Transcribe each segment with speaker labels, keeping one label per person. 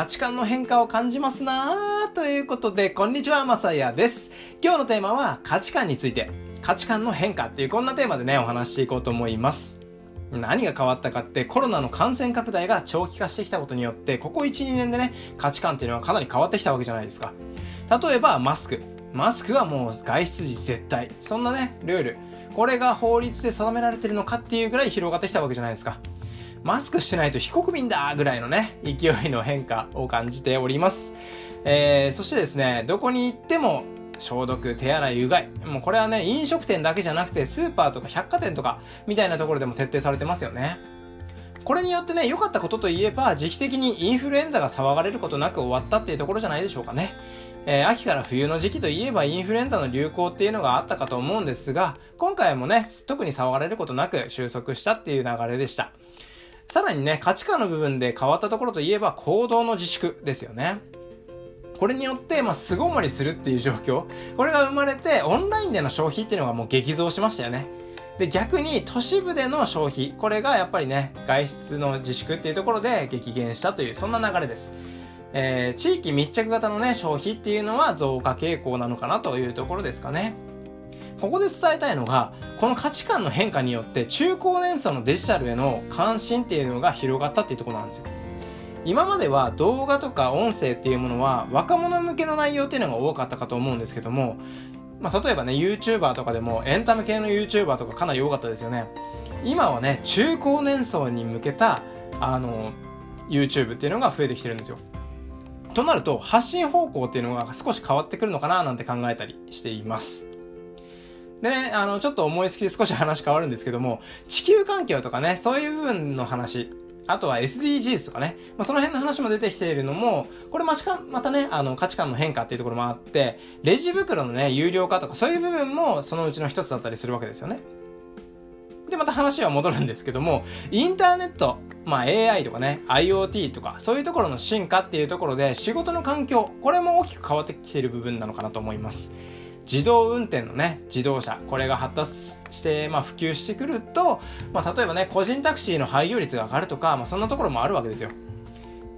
Speaker 1: 価値観の変化を感じますなということで、こんにちは、まさやです。今日のテーマは価値観について、価値観の変化っていうこんなテーマでね、お話していこうと思います。何が変わったかってコロナの感染拡大が長期化してきたことによってここ1、2年でね価値観っていうのはかなり変わってきたわけじゃないですか。例えばマスク。マスクはもう外出時絶対。そんなね、ルール。これが法律で定められてるのかっていうぐらい広がってきたわけじゃないですか。マスクしてないと非国民だぐらいのね、勢いの変化を感じております。えー、そしてですね、どこに行っても消毒、手洗い、うがい。もうこれはね、飲食店だけじゃなくて、スーパーとか百貨店とか、みたいなところでも徹底されてますよね。これによってね、良かったことといえば、時期的にインフルエンザが騒がれることなく終わったっていうところじゃないでしょうかね。えー、秋から冬の時期といえばインフルエンザの流行っていうのがあったかと思うんですが、今回もね、特に騒がれることなく収束したっていう流れでした。さらにね、価値観の部分で変わったところといえば行動の自粛ですよね。これによって、まあ、巣ごもりするっていう状況。これが生まれて、オンラインでの消費っていうのがもう激増しましたよね。で、逆に都市部での消費。これがやっぱりね、外出の自粛っていうところで激減したという、そんな流れです。えー、地域密着型のね、消費っていうのは増加傾向なのかなというところですかね。ここで伝えたいのが、この価値観の変化によって中高年層のデジタルへの関心っていうのが広がったっていうところなんですよ。今までは動画とか音声っていうものは若者向けの内容っていうのが多かったかと思うんですけども、まあ、例えばね、YouTuber とかでもエンタメ系の YouTuber とかかなり多かったですよね。今はね、中高年層に向けた、あの、YouTube っていうのが増えてきてるんですよ。となると、発信方向っていうのが少し変わってくるのかななんて考えたりしています。でね、あの、ちょっと思いつきで少し話変わるんですけども、地球環境とかね、そういう部分の話、あとは SDGs とかね、まあ、その辺の話も出てきているのも、これままたね、あの価値観の変化っていうところもあって、レジ袋のね、有料化とかそういう部分もそのうちの一つだったりするわけですよね。で、また話は戻るんですけども、インターネット、まあ AI とかね、IoT とか、そういうところの進化っていうところで仕事の環境、これも大きく変わってきている部分なのかなと思います。自動運転のね、自動車、これが発達して、まあ、普及してくると、まあ、例えばね、個人タクシーの廃業率が上がるとか、まあ、そんなところもあるわけですよ。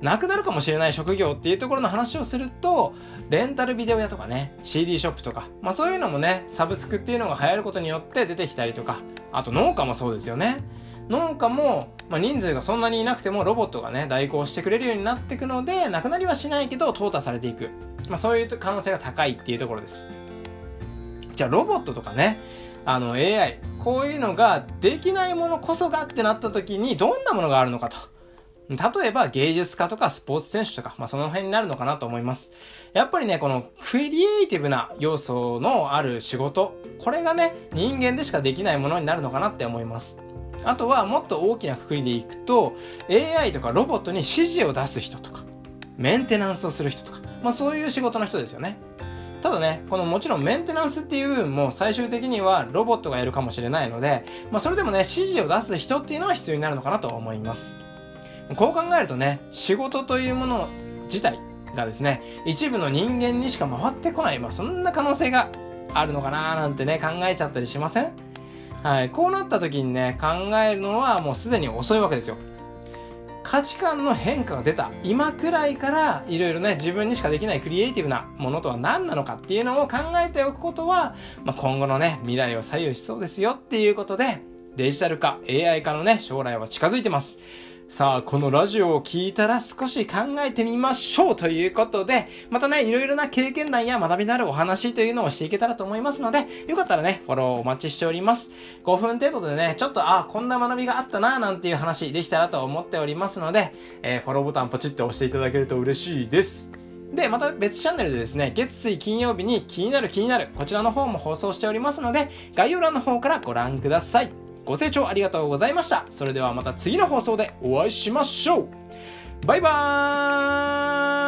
Speaker 1: なくなるかもしれない職業っていうところの話をすると、レンタルビデオ屋とかね、CD ショップとか、まあそういうのもね、サブスクっていうのが流行ることによって出てきたりとか、あと農家もそうですよね。農家も、まあ、人数がそんなにいなくてもロボットがね、代行してくれるようになっていくので、なくなりはしないけど、淘汰されていく。まあそういう可能性が高いっていうところです。じゃあロボットとかね、あの AI、こういうのができないものこそがってなった時にどんなものがあるのかと。例えば芸術家とかスポーツ選手とか、まあその辺になるのかなと思います。やっぱりね、このクリエイティブな要素のある仕事、これがね、人間でしかできないものになるのかなって思います。あとはもっと大きなくくりでいくと、AI とかロボットに指示を出す人とか、メンテナンスをする人とか、まあそういう仕事の人ですよね。ただね、このもちろんメンテナンスっていう部分も最終的にはロボットがやるかもしれないので、まあそれでもね、指示を出す人っていうのは必要になるのかなと思います。こう考えるとね、仕事というもの自体がですね、一部の人間にしか回ってこない、まあそんな可能性があるのかななんてね、考えちゃったりしません？はい。こうなった時にね、考えるのはもうすでに遅いわけですよ。価値観の変化が出た今くらいからいろいろね自分にしかできないクリエイティブなものとは何なのかっていうのを考えておくことは、まあ、今後のね未来を左右しそうですよっていうことでデジタル化 AI 化のね将来は近づいてます。さあ、このラジオを聞いたら少し考えてみましょうということで、またね、いろいろな経験談や学びのあるお話というのをしていけたらと思いますので、よかったらね、フォローお待ちしております。5分程度でね、ちょっと、あ、こんな学びがあったな、なんていう話できたらと思っておりますので、えー、フォローボタンポチって押していただけると嬉しいです。で、また別チャンネルでですね、月水金曜日に気になる気になる、こちらの方も放送しておりますので、概要欄の方からご覧ください。ご清聴ありがとうございました。それではまた次の放送でお会いしましょう。バイバーイ